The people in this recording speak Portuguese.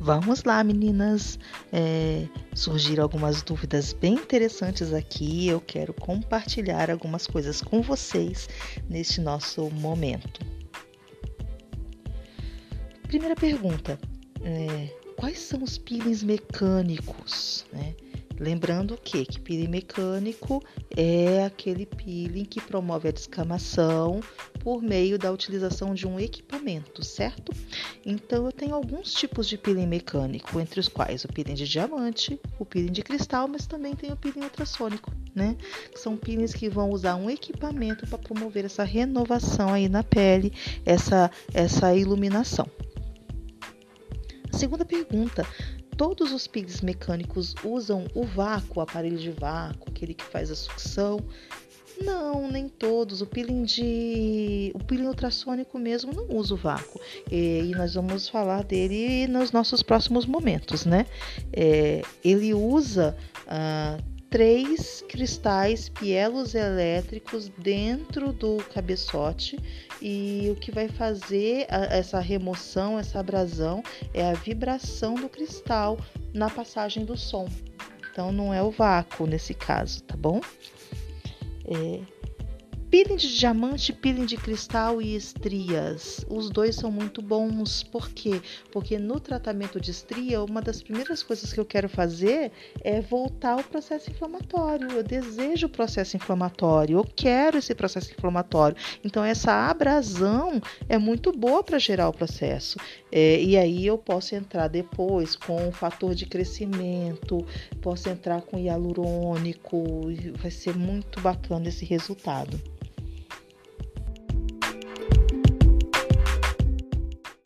Vamos lá, meninas. É, surgiram algumas dúvidas bem interessantes aqui. Eu quero compartilhar algumas coisas com vocês neste nosso momento. Primeira pergunta: é, quais são os peelings mecânicos? Né? Lembrando que, que peeling mecânico é aquele peeling que promove a descamação por meio da utilização de um equipamento, certo? Então eu tenho alguns tipos de peeling mecânico, entre os quais o peeling de diamante, o peeling de cristal, mas também tem o peeling ultrassônico, né? São peelings que vão usar um equipamento para promover essa renovação aí na pele, essa essa iluminação. A segunda pergunta: todos os peelings mecânicos usam o vácuo, o aparelho de vácuo, aquele que faz a sucção. Não, nem todos. O peeling de. O peeling ultrassônico mesmo não usa o vácuo. E, e nós vamos falar dele nos nossos próximos momentos, né? É, ele usa. Ah, três cristais pielos elétricos dentro do cabeçote e o que vai fazer a, essa remoção, essa abrasão é a vibração do cristal na passagem do som. Então não é o vácuo nesse caso, tá bom? É, Peeling de diamante, peeling de cristal e estrias. Os dois são muito bons. Por quê? Porque no tratamento de estria, uma das primeiras coisas que eu quero fazer é voltar ao processo inflamatório. Eu desejo o processo inflamatório, eu quero esse processo inflamatório. Então, essa abrasão é muito boa para gerar o processo. É, e aí eu posso entrar depois com o fator de crescimento, posso entrar com hialurônico, vai ser muito bacana esse resultado.